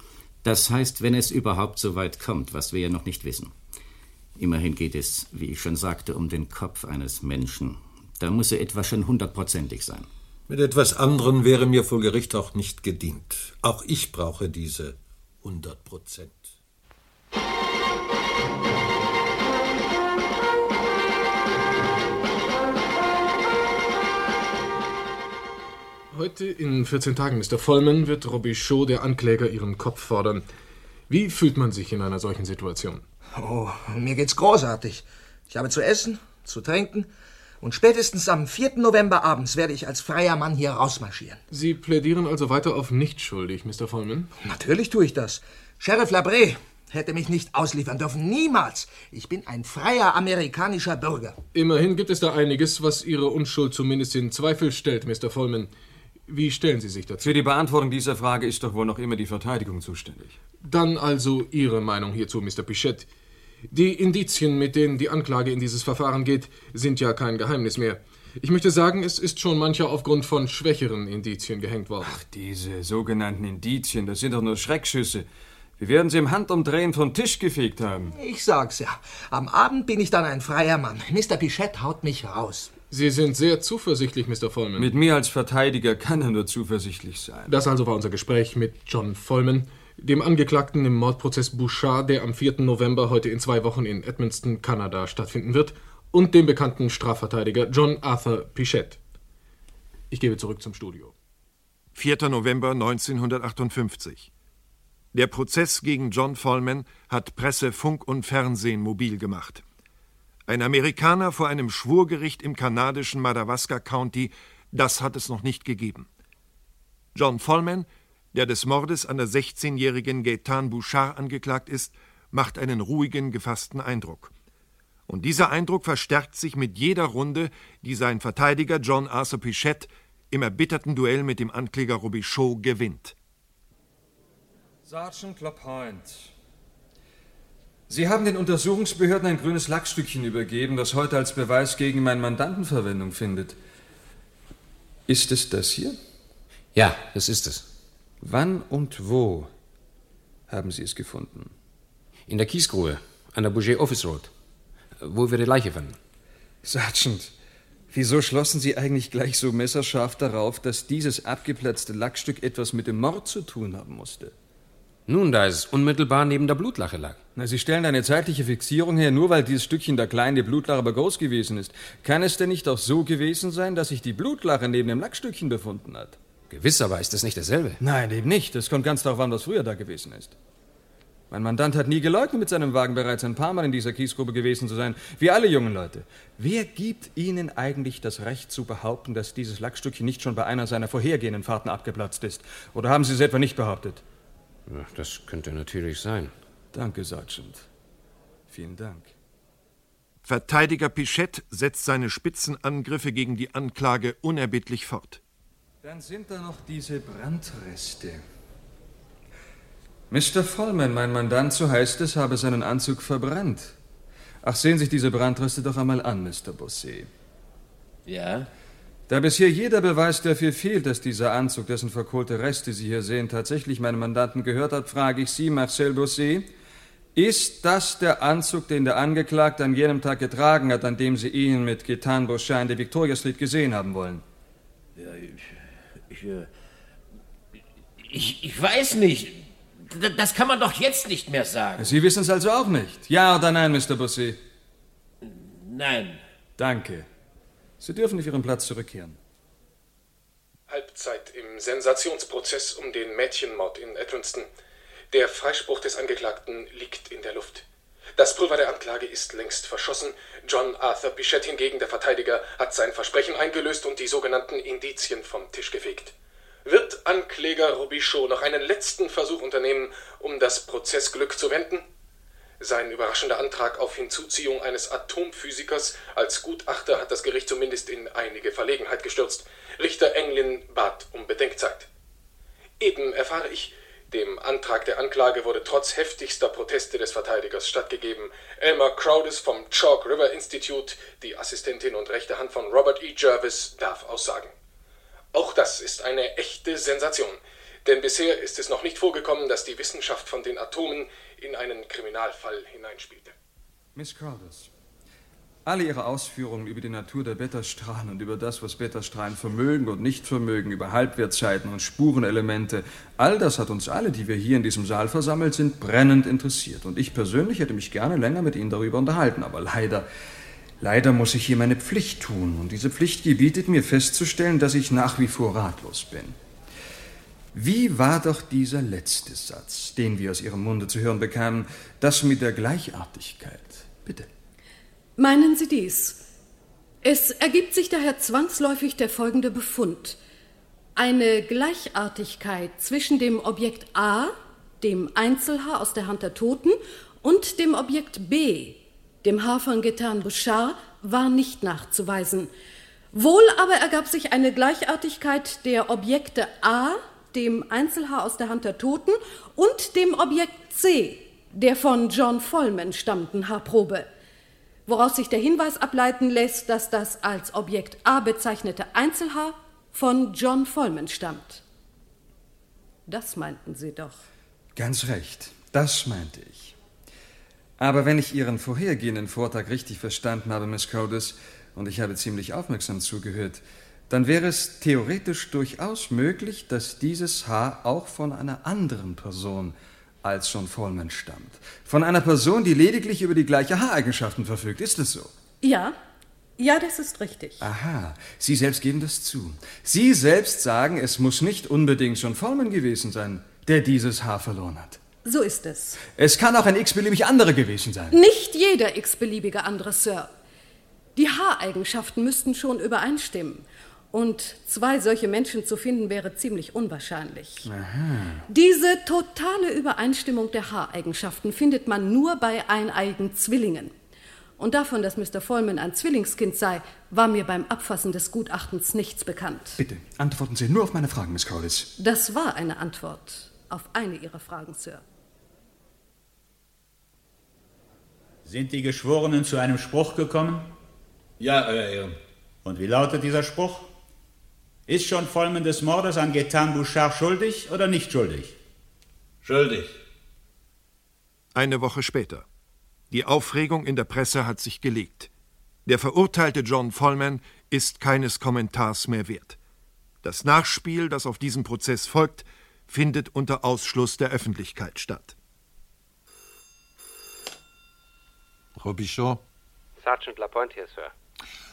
Das heißt, wenn es überhaupt so weit kommt, was wir ja noch nicht wissen. Immerhin geht es, wie ich schon sagte, um den Kopf eines Menschen. Da muss er etwa schon hundertprozentig sein. Mit etwas anderen wäre mir vor Gericht auch nicht gedient. Auch ich brauche diese hundert Prozent. Heute in 14 Tagen, Mr. Vollman, wird Robichaud, der Ankläger, Ihren Kopf fordern. Wie fühlt man sich in einer solchen Situation? Oh, mir geht's großartig. Ich habe zu essen, zu trinken und spätestens am 4. November abends werde ich als freier Mann hier rausmarschieren. Sie plädieren also weiter auf nicht schuldig, Mr. Vollman? Natürlich tue ich das. Sheriff Labré hätte mich nicht ausliefern dürfen. Niemals. Ich bin ein freier amerikanischer Bürger. Immerhin gibt es da einiges, was Ihre Unschuld zumindest in Zweifel stellt, Mr. Vollman. Wie stellen Sie sich dazu? Für die Beantwortung dieser Frage ist doch wohl noch immer die Verteidigung zuständig. Dann also Ihre Meinung hierzu, Mr. Pichette. Die Indizien, mit denen die Anklage in dieses Verfahren geht, sind ja kein Geheimnis mehr. Ich möchte sagen, es ist schon mancher aufgrund von schwächeren Indizien gehängt worden. Ach, diese sogenannten Indizien, das sind doch nur Schreckschüsse. Wir werden sie im Handumdrehen vom Tisch gefegt haben. Ich sag's ja. Am Abend bin ich dann ein freier Mann. Mr. Pichette haut mich raus. Sie sind sehr zuversichtlich, Mr. Vollman. Mit mir als Verteidiger kann er nur zuversichtlich sein. Das also war unser Gespräch mit John Vollman, dem Angeklagten im Mordprozess Bouchard, der am 4. November heute in zwei Wochen in Edmonton, Kanada stattfinden wird, und dem bekannten Strafverteidiger John Arthur Pichette. Ich gebe zurück zum Studio. 4. November 1958. Der Prozess gegen John Vollman hat Presse, Funk und Fernsehen mobil gemacht. Ein Amerikaner vor einem Schwurgericht im kanadischen Madawaska County, das hat es noch nicht gegeben. John Vollman, der des Mordes an der 16-jährigen Gaetan Bouchard angeklagt ist, macht einen ruhigen, gefassten Eindruck. Und dieser Eindruck verstärkt sich mit jeder Runde, die sein Verteidiger John Arthur Pichette im erbitterten Duell mit dem Ankläger Robichaud gewinnt. Sergeant LaPointe, Sie haben den Untersuchungsbehörden ein grünes Lackstückchen übergeben, das heute als Beweis gegen meinen Mandanten Verwendung findet. Ist es das hier? Ja, das ist es. Wann und wo haben Sie es gefunden? In der Kiesgrube, an der Bouger Office Road, wo wir die Leiche fanden. Sergeant, wieso schlossen Sie eigentlich gleich so messerscharf darauf, dass dieses abgeplatzte Lackstück etwas mit dem Mord zu tun haben musste? Nun, da es unmittelbar neben der Blutlache lag. Na, Sie stellen eine zeitliche Fixierung her, nur weil dieses Stückchen der kleine Blutlache bei Ghost gewesen ist. Kann es denn nicht auch so gewesen sein, dass sich die Blutlache neben dem Lackstückchen befunden hat? Gewiss, aber ist das nicht dasselbe? Nein, eben nicht. Es kommt ganz darauf an, was früher da gewesen ist. Mein Mandant hat nie geleugnet, mit seinem Wagen bereits ein paar Mal in dieser Kiesgrube gewesen zu sein, wie alle jungen Leute. Wer gibt Ihnen eigentlich das Recht zu behaupten, dass dieses Lackstückchen nicht schon bei einer seiner vorhergehenden Fahrten abgeplatzt ist? Oder haben Sie es etwa nicht behauptet? Ja, das könnte natürlich sein. Danke, Sergeant. Vielen Dank. Verteidiger Pichette setzt seine Spitzenangriffe gegen die Anklage unerbittlich fort. Dann sind da noch diese Brandreste. Mr. Vollman, mein Mandant, so heißt es, habe seinen Anzug verbrannt. Ach, sehen sich diese Brandreste doch einmal an, Mr. Bossé. Ja? Da bisher jeder Beweis dafür fehlt, dass dieser Anzug, dessen verkohlte Reste Sie hier sehen, tatsächlich meinem Mandanten gehört hat, frage ich Sie, Marcel Bossé, ist das der Anzug, den der Angeklagte an jenem Tag getragen hat, an dem Sie ihn mit Gitan Beauchamp in der Victoria Street gesehen haben wollen? Ja, ich, ich, äh, ich, ich weiß nicht. Das kann man doch jetzt nicht mehr sagen. Sie wissen es also auch nicht. Ja oder nein, Mr. Bossé? Nein. Danke. Sie dürfen auf Ihren Platz zurückkehren. Halbzeit im Sensationsprozess um den Mädchenmord in Edmonton. Der Freispruch des Angeklagten liegt in der Luft. Das Pulver der Anklage ist längst verschossen. John Arthur Bichette hingegen, der Verteidiger, hat sein Versprechen eingelöst und die sogenannten Indizien vom Tisch gefegt. Wird Ankläger Robichaud noch einen letzten Versuch unternehmen, um das Prozessglück zu wenden? Sein überraschender Antrag auf Hinzuziehung eines Atomphysikers als Gutachter hat das Gericht zumindest in einige Verlegenheit gestürzt. Richter Englin bat um Bedenkzeit. Eben erfahre ich, dem Antrag der Anklage wurde trotz heftigster Proteste des Verteidigers stattgegeben. Elmer Crowdes vom Chalk River Institute, die Assistentin und rechte Hand von Robert E. Jervis, darf aussagen. Auch das ist eine echte Sensation. Denn bisher ist es noch nicht vorgekommen, dass die Wissenschaft von den Atomen in einen Kriminalfall hineinspielte. Miss Crowders, alle Ihre Ausführungen über die Natur der Beta-Strahlen und über das, was Beta-Strahlen vermögen und nicht vermögen, über Halbwertzeiten und Spurenelemente, all das hat uns alle, die wir hier in diesem Saal versammelt sind, brennend interessiert. Und ich persönlich hätte mich gerne länger mit Ihnen darüber unterhalten, aber leider, leider muss ich hier meine Pflicht tun. Und diese Pflicht gebietet mir festzustellen, dass ich nach wie vor ratlos bin. Wie war doch dieser letzte Satz, den wir aus Ihrem Munde zu hören bekamen, das mit der Gleichartigkeit? Bitte. Meinen Sie dies? Es ergibt sich daher zwangsläufig der folgende Befund. Eine Gleichartigkeit zwischen dem Objekt A, dem Einzelhaar aus der Hand der Toten, und dem Objekt B, dem Haar von Getan Bouchard, war nicht nachzuweisen. Wohl aber ergab sich eine Gleichartigkeit der Objekte A, dem Einzelhaar aus der Hand der Toten, und dem Objekt C, der von John Vollman stammenden Haarprobe woraus sich der Hinweis ableiten lässt, dass das als Objekt A bezeichnete Einzelhaar von John Vollman stammt. Das meinten Sie doch. Ganz recht, das meinte ich. Aber wenn ich Ihren vorhergehenden Vortrag richtig verstanden habe, Miss Codis, und ich habe ziemlich aufmerksam zugehört, dann wäre es theoretisch durchaus möglich, dass dieses Haar auch von einer anderen Person als John Vollman stammt. Von einer Person, die lediglich über die gleiche Haareigenschaften verfügt. Ist es so? Ja, ja, das ist richtig. Aha, Sie selbst geben das zu. Sie selbst sagen, es muss nicht unbedingt John Vollman gewesen sein, der dieses Haar verloren hat. So ist es. Es kann auch ein x-beliebig anderer gewesen sein. Nicht jeder x-beliebige andere, Sir. Die Haareigenschaften müssten schon übereinstimmen. Und zwei solche Menschen zu finden wäre ziemlich unwahrscheinlich. Aha. Diese totale Übereinstimmung der Haareigenschaften findet man nur bei eineigen Zwillingen. Und davon, dass Mr. Vollman ein Zwillingskind sei, war mir beim Abfassen des Gutachtens nichts bekannt. Bitte, antworten Sie nur auf meine Fragen, Miss Cowlis. Das war eine Antwort auf eine Ihrer Fragen, Sir. Sind die Geschworenen zu einem Spruch gekommen? Ja, Euer Ehren. Und wie lautet dieser Spruch? Ist schon Vollmann des Mordes an Getan Bouchard schuldig oder nicht schuldig? Schuldig. Eine Woche später. Die Aufregung in der Presse hat sich gelegt. Der verurteilte John Vollman ist keines Kommentars mehr wert. Das Nachspiel, das auf diesen Prozess folgt, findet unter Ausschluss der Öffentlichkeit statt. Robichaud? Sergeant Lapointe hier, Sir.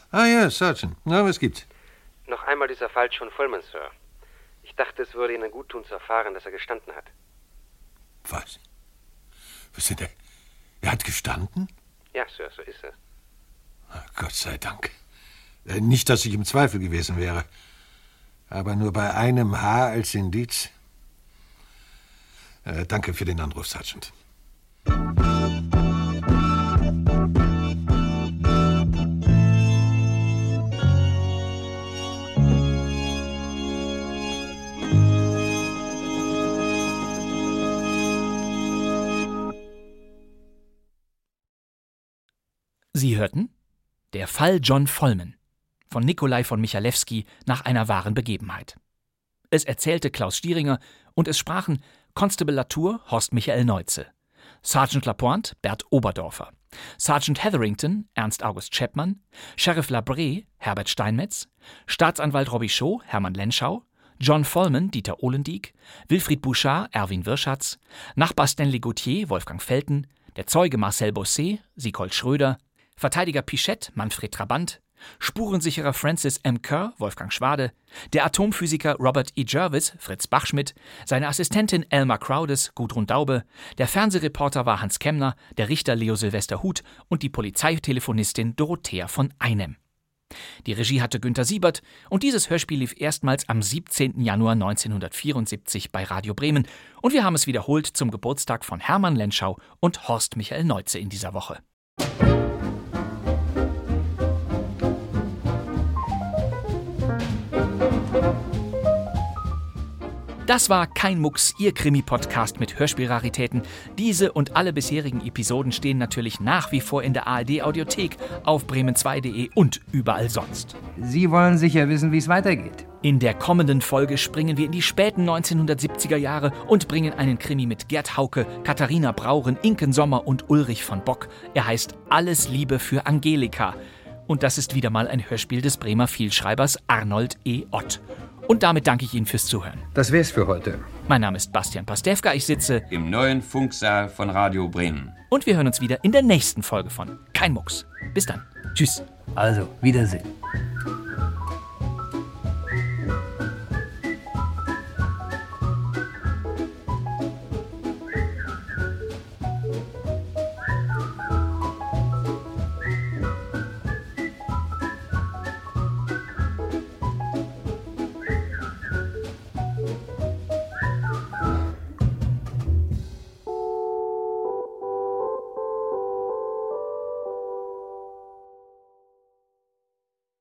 Ah ja, Sergeant. Na, was gibt's? Noch einmal dieser Fall John Vollman, Sir. Ich dachte, es würde Ihnen gut tun zu erfahren, dass er gestanden hat. Was? Was ist der? Er hat gestanden? Ja, Sir, so ist es. Gott sei Dank. Äh, Nicht, dass ich im Zweifel gewesen wäre. Aber nur bei einem Haar als Indiz. Äh, danke für den Anruf, Sergeant. Hörten Der Fall John Vollmann von Nikolai von Michalewski nach einer wahren Begebenheit. Es erzählte Klaus Stieringer und es sprachen Constable Latour Horst Michael Neuze, Sergeant Lapointe Bert Oberdorfer, Sergeant Hetherington Ernst August Chapman, Sheriff Labré Herbert Steinmetz, Staatsanwalt Robichaud Hermann Lenschau, John Vollmann Dieter Ohlendieck, Wilfried Bouchard Erwin Wirschatz, Nachbar Stanley Gauthier Wolfgang Felten, der Zeuge Marcel Bosset Siegold Schröder, Verteidiger Pichette Manfred Trabant, Spurensicherer Francis M. Kerr, Wolfgang Schwade, der Atomphysiker Robert E. Jervis, Fritz Bachschmidt, seine Assistentin Elmar Crowdes, Gudrun Daube, der Fernsehreporter war Hans Kemner, der Richter Leo Silvester Huth und die Polizeitelefonistin Dorothea von Einem. Die Regie hatte Günter Siebert und dieses Hörspiel lief erstmals am 17. Januar 1974 bei Radio Bremen und wir haben es wiederholt zum Geburtstag von Hermann Lenschau und Horst Michael Neuze in dieser Woche. Das war kein Mucks, Ihr Krimi-Podcast mit Hörspielraritäten. Diese und alle bisherigen Episoden stehen natürlich nach wie vor in der ARD-Audiothek auf bremen2.de und überall sonst. Sie wollen sicher wissen, wie es weitergeht. In der kommenden Folge springen wir in die späten 1970er Jahre und bringen einen Krimi mit Gerd Hauke, Katharina Brauren, Inken Sommer und Ulrich von Bock. Er heißt Alles Liebe für Angelika. Und das ist wieder mal ein Hörspiel des Bremer Vielschreibers Arnold E. Ott. Und damit danke ich Ihnen fürs Zuhören. Das wär's für heute. Mein Name ist Bastian Pastewka. Ich sitze im neuen Funksaal von Radio Bremen. Und wir hören uns wieder in der nächsten Folge von Kein Mucks. Bis dann. Tschüss. Also, Wiedersehen.